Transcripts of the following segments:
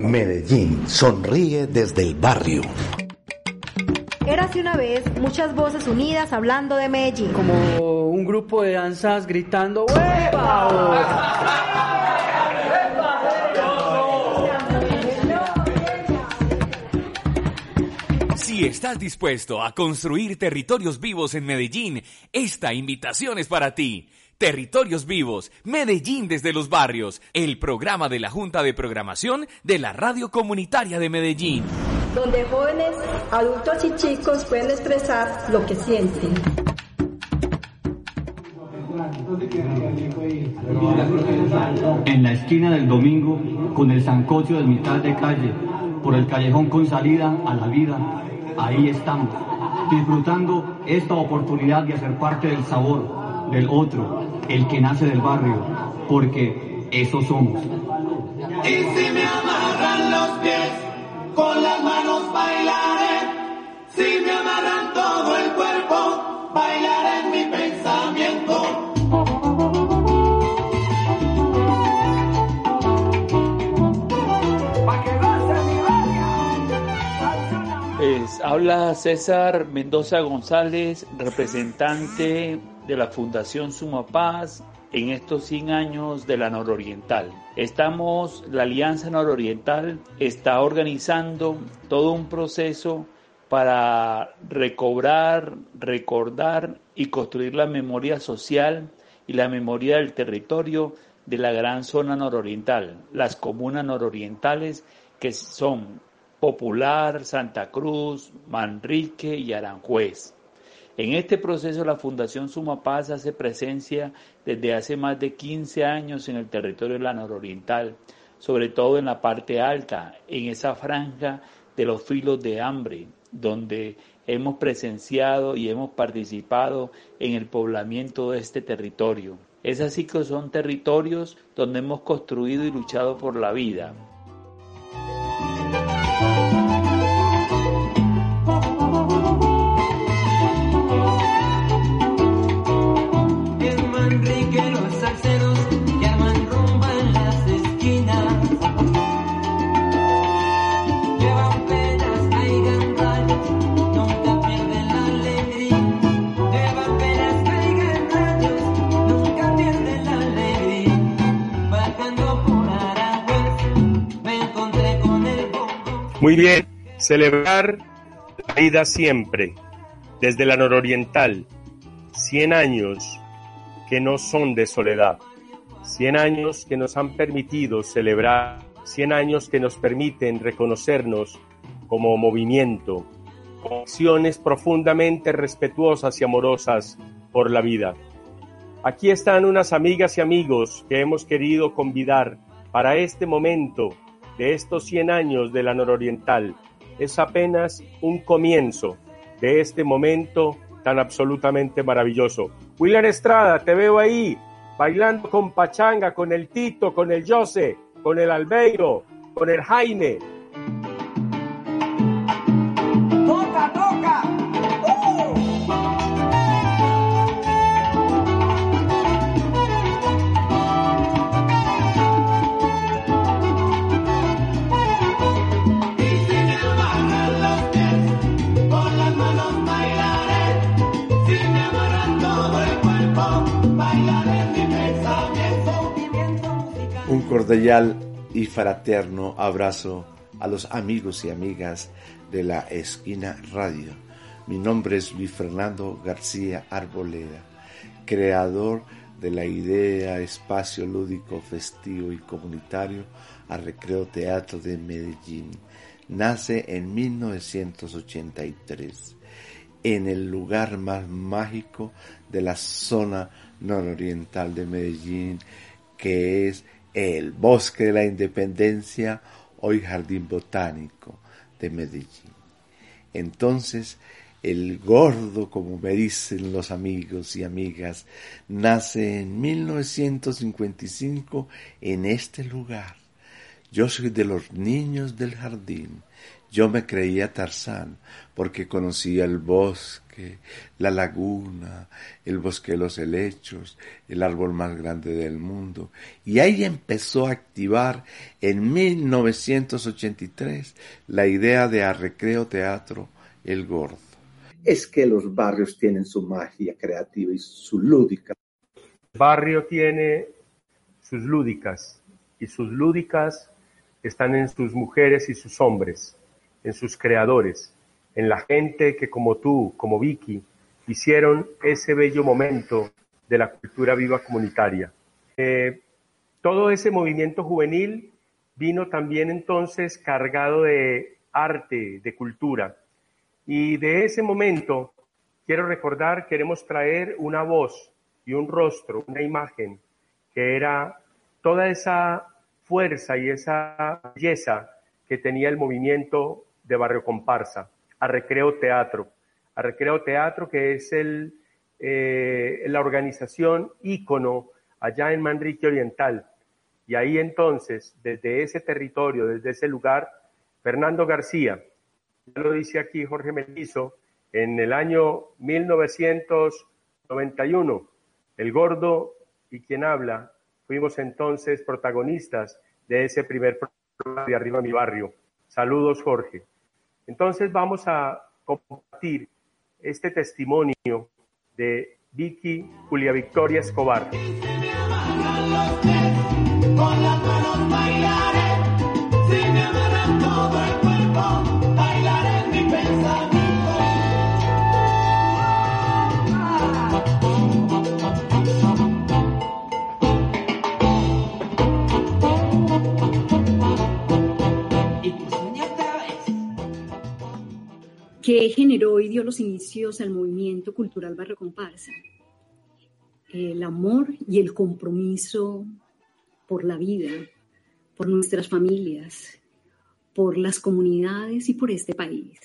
Medellín sonríe desde el barrio. Érase una vez muchas voces unidas hablando de Medellín. Como un grupo de danzas gritando ¡Huepa! Si estás dispuesto a construir territorios vivos en Medellín, esta invitación es para ti. Territorios Vivos, Medellín desde los barrios, el programa de la Junta de Programación de la Radio Comunitaria de Medellín. Donde jóvenes, adultos y chicos pueden expresar lo que sienten. En la esquina del domingo, con el zancocho de mitad de calle, por el callejón con salida a la vida, ahí estamos, disfrutando esta oportunidad de hacer parte del sabor del otro, el que nace del barrio, porque eso somos. Y si me amarran los pies, con las manos bailaré. Si me amarran todo el cuerpo, bailaré en mi pensamiento. habla César Mendoza González, representante de la Fundación Suma Paz en estos 100 años de la nororiental. Estamos, la Alianza Nororiental está organizando todo un proceso para recobrar, recordar y construir la memoria social y la memoria del territorio de la gran zona nororiental, las comunas nororientales que son Popular, Santa Cruz, Manrique y Aranjuez. En este proceso la Fundación Suma Paz hace presencia desde hace más de 15 años en el territorio de la nororiental, sobre todo en la parte alta, en esa franja de los filos de hambre, donde hemos presenciado y hemos participado en el poblamiento de este territorio. Es así que son territorios donde hemos construido y luchado por la vida, Muy bien, celebrar la vida siempre, desde la nororiental, 100 años que no son de soledad, 100 años que nos han permitido celebrar, 100 años que nos permiten reconocernos como movimiento, con acciones profundamente respetuosas y amorosas por la vida. Aquí están unas amigas y amigos que hemos querido convidar para este momento de estos 100 años de la nororiental es apenas un comienzo de este momento tan absolutamente maravilloso. William Estrada, te veo ahí bailando con Pachanga, con el Tito, con el Jose, con el Albeiro, con el Jaime. Cordial y fraterno abrazo a los amigos y amigas de la Esquina Radio. Mi nombre es Luis Fernando García Arboleda, creador de la idea espacio lúdico, festivo y comunitario a Recreo Teatro de Medellín. Nace en 1983 en el lugar más mágico de la zona nororiental de Medellín, que es el Bosque de la Independencia, hoy Jardín Botánico de Medellín. Entonces, el gordo, como me dicen los amigos y amigas, nace en 1955 en este lugar. Yo soy de los niños del jardín. Yo me creía Tarzán porque conocía el bosque, la laguna, el bosque de los helechos, el árbol más grande del mundo. Y ahí empezó a activar en 1983 la idea de a recreo teatro El Gordo. Es que los barrios tienen su magia creativa y su lúdica. El barrio tiene sus lúdicas y sus lúdicas están en sus mujeres y sus hombres en sus creadores, en la gente que como tú, como Vicky, hicieron ese bello momento de la cultura viva comunitaria. Eh, todo ese movimiento juvenil vino también entonces cargado de arte, de cultura. Y de ese momento, quiero recordar, queremos traer una voz y un rostro, una imagen, que era toda esa fuerza y esa belleza que tenía el movimiento de Barrio Comparsa, a Recreo Teatro. A Recreo Teatro, que es el, eh, la organización ícono allá en Manrique Oriental. Y ahí entonces, desde ese territorio, desde ese lugar, Fernando García, ya lo dice aquí Jorge Melguizo, en el año 1991, El Gordo y quien habla, fuimos entonces protagonistas de ese primer programa de Arriba Mi Barrio. Saludos, Jorge. Entonces vamos a compartir este testimonio de Vicky Julia Victoria Escobar. Que generó y dio los inicios al movimiento cultural Barrio Comparsa. El amor y el compromiso por la vida, por nuestras familias, por las comunidades y por este país.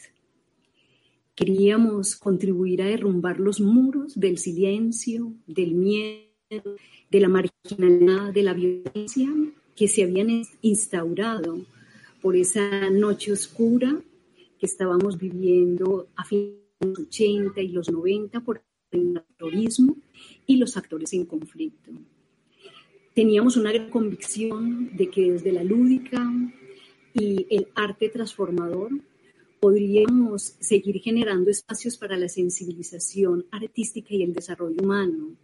Queríamos contribuir a derrumbar los muros del silencio, del miedo, de la marginalidad, de la violencia que se habían instaurado por esa noche oscura que estábamos viviendo a fines de los 80 y los 90 por el terrorismo y los actores en conflicto. Teníamos una gran convicción de que desde la lúdica y el arte transformador podríamos seguir generando espacios para la sensibilización artística y el desarrollo humano,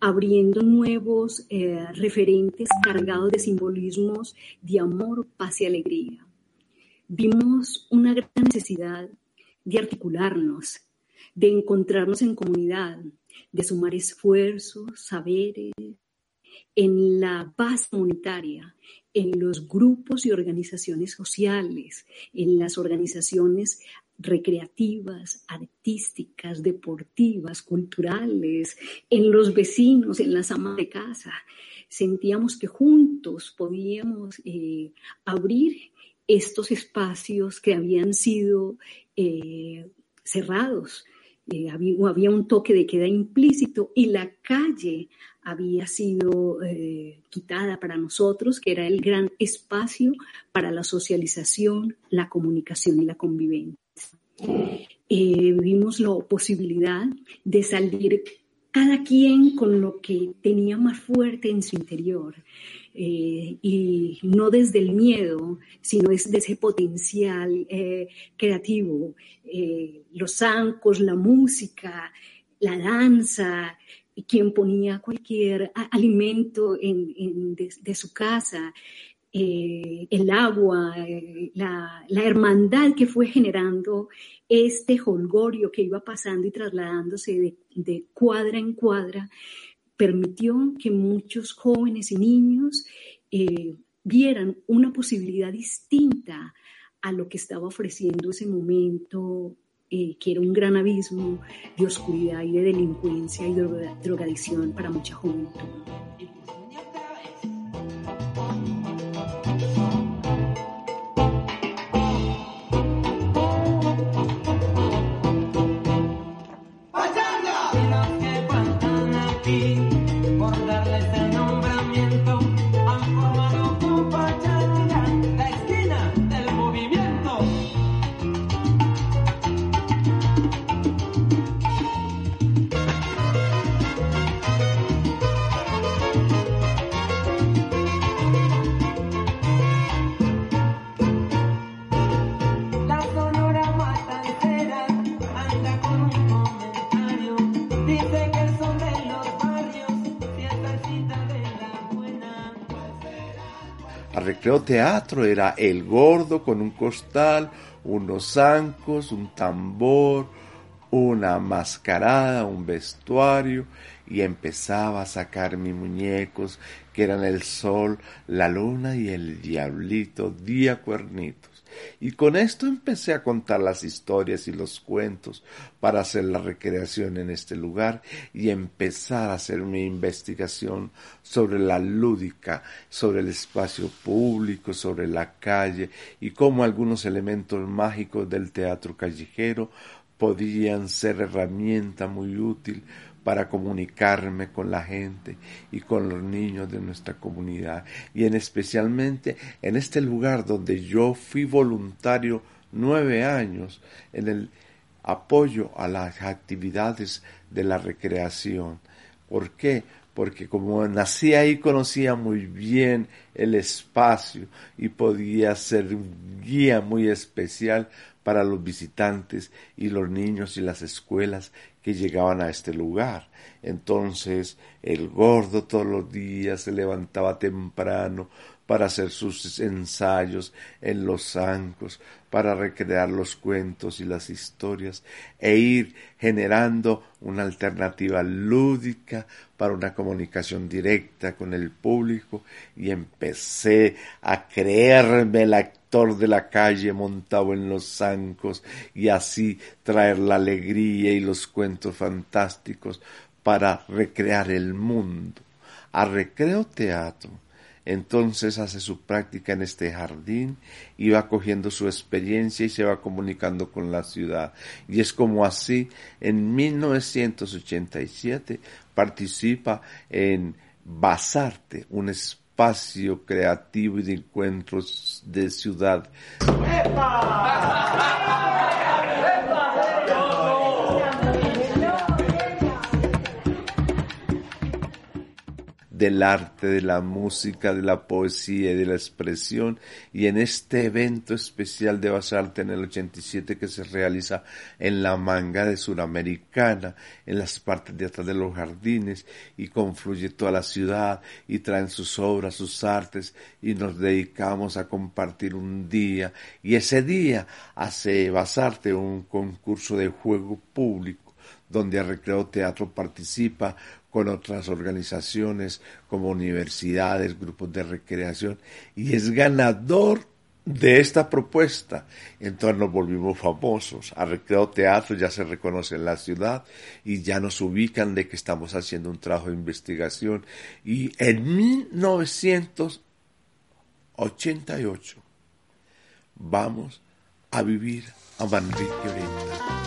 abriendo nuevos eh, referentes cargados de simbolismos de amor, paz y alegría vimos una gran necesidad de articularnos, de encontrarnos en comunidad, de sumar esfuerzos, saberes, en la base comunitaria, en los grupos y organizaciones sociales, en las organizaciones recreativas, artísticas, deportivas, culturales, en los vecinos, en las amas de casa. Sentíamos que juntos podíamos eh, abrir estos espacios que habían sido eh, cerrados. Eh, había, un toque de queda implícito y la calle había sido eh, quitada para nosotros, que era el gran espacio para la socialización, la comunicación y la convivencia. vimos la posibilidad de salir cada quien con lo que tenía más fuerte en su interior. Eh, y no desde el miedo, sino desde ese potencial eh, creativo. Eh, los zancos, la música, la danza, quien ponía cualquier alimento en, de, su casa, el agua, la, la, hermandad que fue generando este holgorio que iba pasando y trasladándose de, de cuadra en cuadra, permitió que muchos jóvenes y niños eh, vieran una posibilidad distinta a lo que estaba ofreciendo ese momento, eh, que era un gran abismo de oscuridad y de delincuencia y drogadicción para mucha juventud. be teatro era el gordo con un costal, unos zancos, un tambor, una mascarada, un vestuario, y empezaba a sacar mis muñecos, que eran el sol, la luna y el diablito, día cuernitos. Y con esto empecé a contar las historias y los cuentos para hacer la recreación en este lugar y empezar a hacer mi investigación sobre la lúdica, sobre el espacio público, sobre la calle y cómo algunos elementos mágicos del teatro callejero podían ser herramienta muy útil para comunicarme con la gente y con los niños de nuestra comunidad y en especialmente en este lugar donde yo fui voluntario nueve años en el apoyo a las actividades de la recreación. ¿Por qué? Porque como nací ahí conocía muy bien el espacio y podía ser un guía muy especial para los visitantes y los niños y las escuelas que llegaban a este lugar. Entonces el gordo todos los días se levantaba temprano para hacer sus ensayos en los zancos, para recrear los cuentos y las historias e ir generando una alternativa lúdica para una comunicación directa con el público y empecé a creerme el actor de la calle montado en los zancos y así traer la alegría y los cuentos fantásticos para recrear el mundo. A recreo teatro entonces hace su práctica en este jardín y va cogiendo su experiencia y se va comunicando con la ciudad. Y es como así, en 1987 participa en Basarte, un espacio creativo y de encuentros de ciudad. Del arte, de la música, de la poesía y de la expresión. Y en este evento especial de Basarte en el 87 que se realiza en la manga de Suramericana, en las partes de atrás de los jardines, y confluye toda la ciudad y traen sus obras, sus artes, y nos dedicamos a compartir un día. Y ese día hace Basarte un concurso de juego público donde Recreo Teatro participa con otras organizaciones como universidades, grupos de recreación, y es ganador de esta propuesta. Entonces nos volvimos famosos. A Recreo Teatro ya se reconoce en la ciudad y ya nos ubican de que estamos haciendo un trabajo de investigación. Y en 1988 vamos a vivir a Manrique Oriental.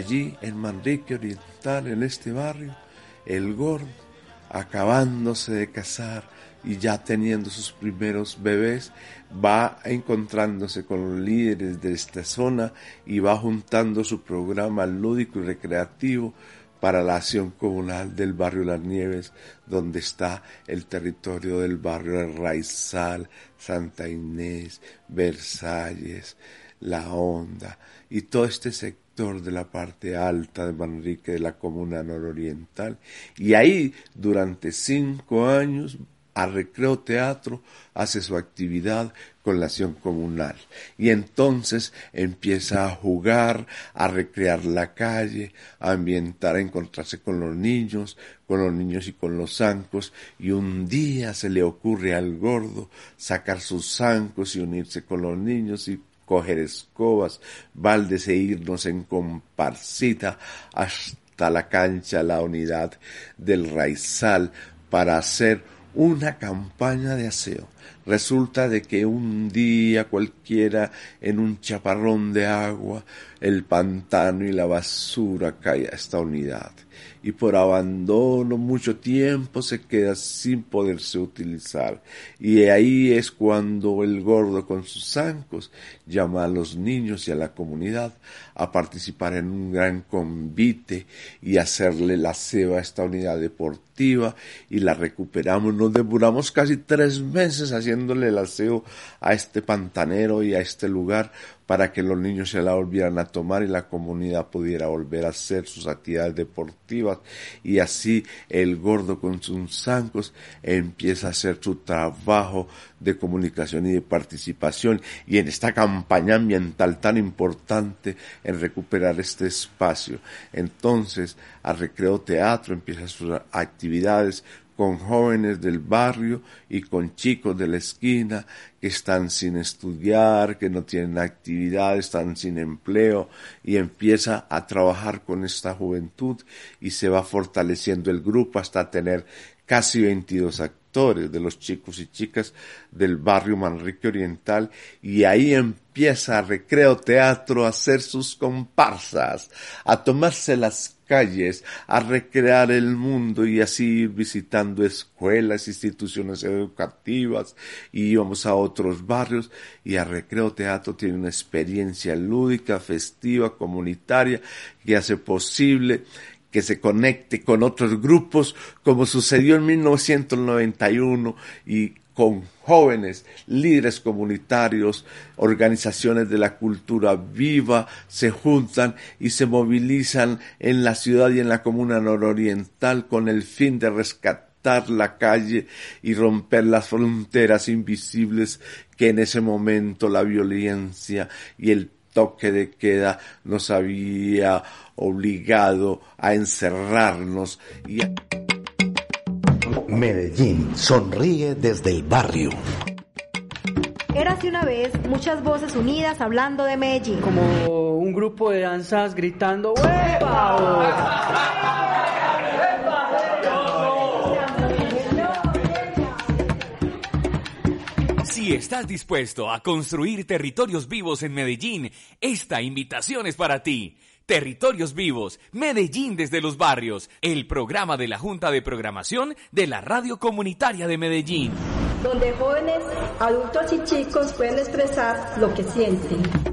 Allí en Manrique Oriental, en este barrio, el gordo, acabándose de casar y ya teniendo sus primeros bebés, va encontrándose con los líderes de esta zona y va juntando su programa lúdico y recreativo para la acción comunal del barrio Las Nieves, donde está el territorio del barrio de Raizal, Santa Inés, Versalles, La Honda y todo este sector de la parte alta de Manrique de la comuna nororiental. Y ahí durante cinco años a Recreo Teatro hace su actividad con la acción comunal y entonces empieza a jugar, a recrear la calle, a ambientar, a encontrarse con los niños, con los niños y con los zancos y un día se le ocurre al gordo sacar sus zancos y unirse con los niños y coger escobas, baldes e irnos en comparsita hasta la cancha, la unidad del raizal para hacer una campaña de aseo. Resulta de que un día cualquiera en un chaparrón de agua el pantano y la basura cae a esta unidad y por abandono mucho tiempo se queda sin poderse utilizar. Y ahí es cuando el gordo con sus zancos llama a los niños y a la comunidad a participar en un gran convite y hacerle la ceba a esta unidad deportiva y la recuperamos. Nos demoramos casi tres meses haciéndole el aseo a este pantanero y a este lugar para que los niños se la volvieran a tomar y la comunidad pudiera volver a hacer sus actividades deportivas y así el gordo con sus zancos empieza a hacer su trabajo de comunicación y de participación y en esta campaña ambiental tan importante en recuperar este espacio. Entonces, a Recreo Teatro empieza sus actividades con jóvenes del barrio y con chicos de la esquina que están sin estudiar, que no tienen actividad, están sin empleo y empieza a trabajar con esta juventud y se va fortaleciendo el grupo hasta tener casi 22 de los chicos y chicas del barrio Manrique Oriental y ahí empieza Recreo Teatro a hacer sus comparsas, a tomarse las calles, a recrear el mundo y así ir visitando escuelas, instituciones educativas y íbamos a otros barrios y a Recreo Teatro tiene una experiencia lúdica, festiva, comunitaria que hace posible que se conecte con otros grupos como sucedió en 1991 y con jóvenes, líderes comunitarios, organizaciones de la cultura viva, se juntan y se movilizan en la ciudad y en la comuna nororiental con el fin de rescatar la calle y romper las fronteras invisibles que en ese momento la violencia y el toque de queda nos había obligado a encerrarnos y a... Medellín sonríe desde el barrio. Érase una vez muchas voces unidas hablando de Medellín. Como un grupo de danzas gritando Si estás dispuesto a construir territorios vivos en Medellín, esta invitación es para ti. Territorios Vivos, Medellín desde los barrios, el programa de la Junta de Programación de la Radio Comunitaria de Medellín. Donde jóvenes, adultos y chicos pueden expresar lo que sienten.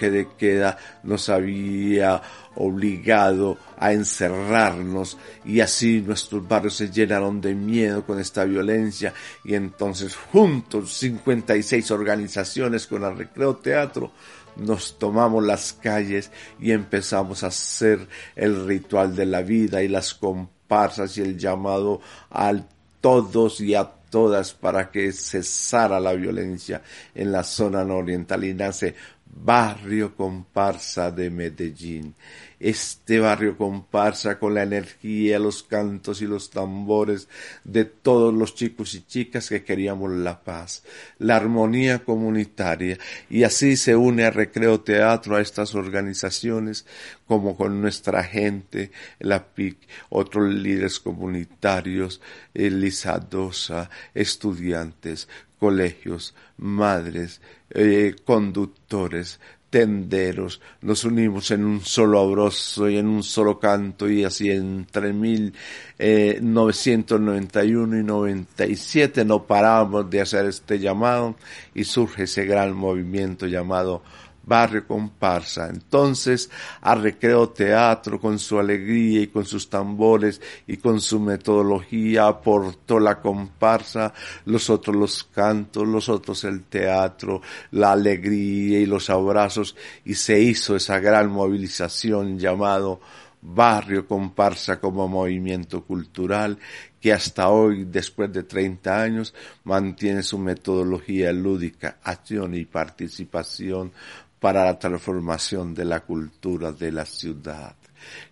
Toque de queda nos había obligado a encerrarnos y así nuestros barrios se llenaron de miedo con esta violencia y entonces juntos 56 organizaciones con el Recreo Teatro nos tomamos las calles y empezamos a hacer el ritual de la vida y las comparsas y el llamado a todos y a todas para que cesara la violencia en la zona nororiental y nace Barrio Comparsa de Medellín este barrio comparsa con la energía, los cantos y los tambores de todos los chicos y chicas que queríamos la paz, la armonía comunitaria. Y así se une a Recreo Teatro a estas organizaciones como con nuestra gente, la PIC, otros líderes comunitarios, Elisadosa, estudiantes, colegios, madres, eh, conductores, tenderos, nos unimos en un solo abrazo y en un solo canto y así entre 1991 y 97 no paramos de hacer este llamado y surge ese gran movimiento llamado barrio comparsa. Entonces, a Recreo Teatro, con su alegría y con sus tambores y con su metodología, aportó la comparsa, los otros los cantos, los otros el teatro, la alegría y los abrazos, y se hizo esa gran movilización llamado barrio comparsa como movimiento cultural que hasta hoy, después de 30 años, mantiene su metodología lúdica, acción y participación para la transformación de la cultura de la ciudad.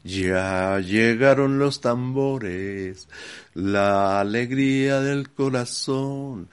Ya llegaron los tambores, la alegría del corazón,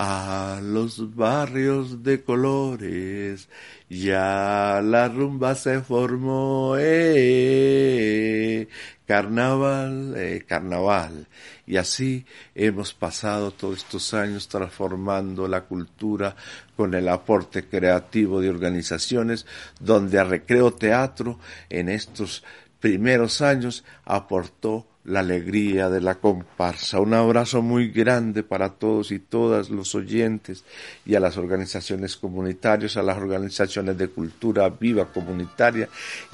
a los barrios de colores, ya la rumba se formó, eh, carnaval, eh, carnaval. Y así hemos pasado todos estos años transformando la cultura con el aporte creativo de organizaciones donde a Recreo Teatro en estos primeros años aportó la alegría de la comparsa. Un abrazo muy grande para todos y todas los oyentes y a las organizaciones comunitarias, a las organizaciones de cultura viva comunitaria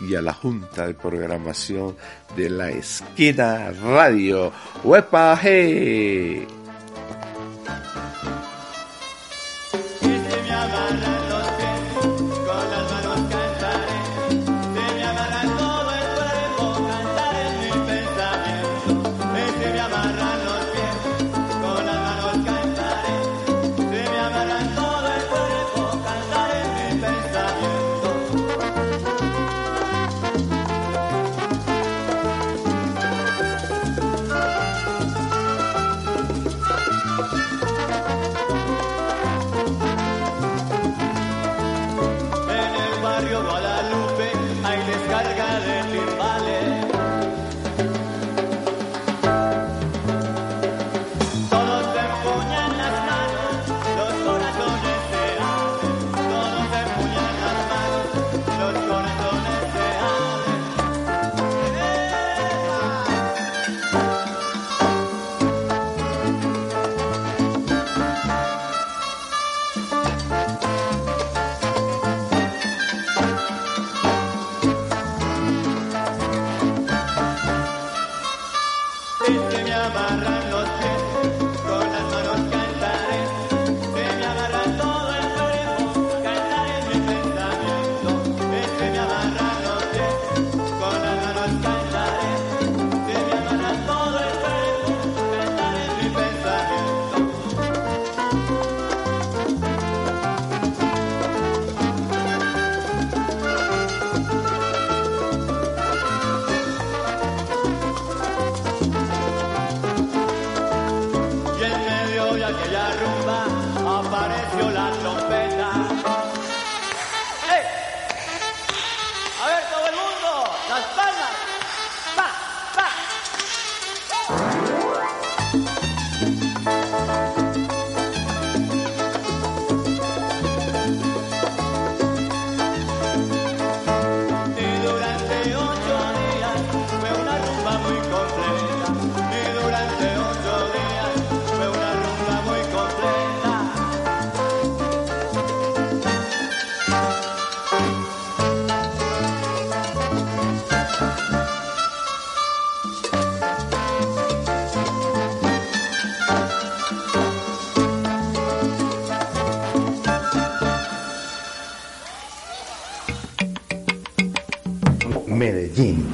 y a la Junta de Programación de la Esquina Radio. ¡Huepa! Medellín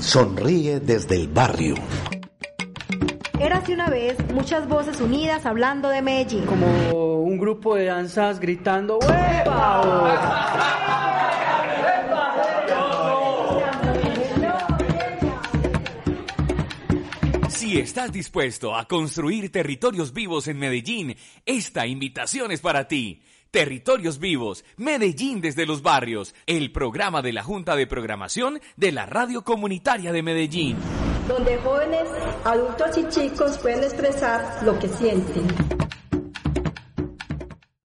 sonríe desde el barrio. Érase una vez muchas voces unidas hablando de Medellín. Como un grupo de danzas gritando ¡Huepa! Si estás dispuesto a construir territorios vivos en Medellín, esta invitación es para ti. Territorios Vivos, Medellín desde los barrios, el programa de la Junta de Programación de la Radio Comunitaria de Medellín. Donde jóvenes, adultos y chicos pueden expresar lo que sienten.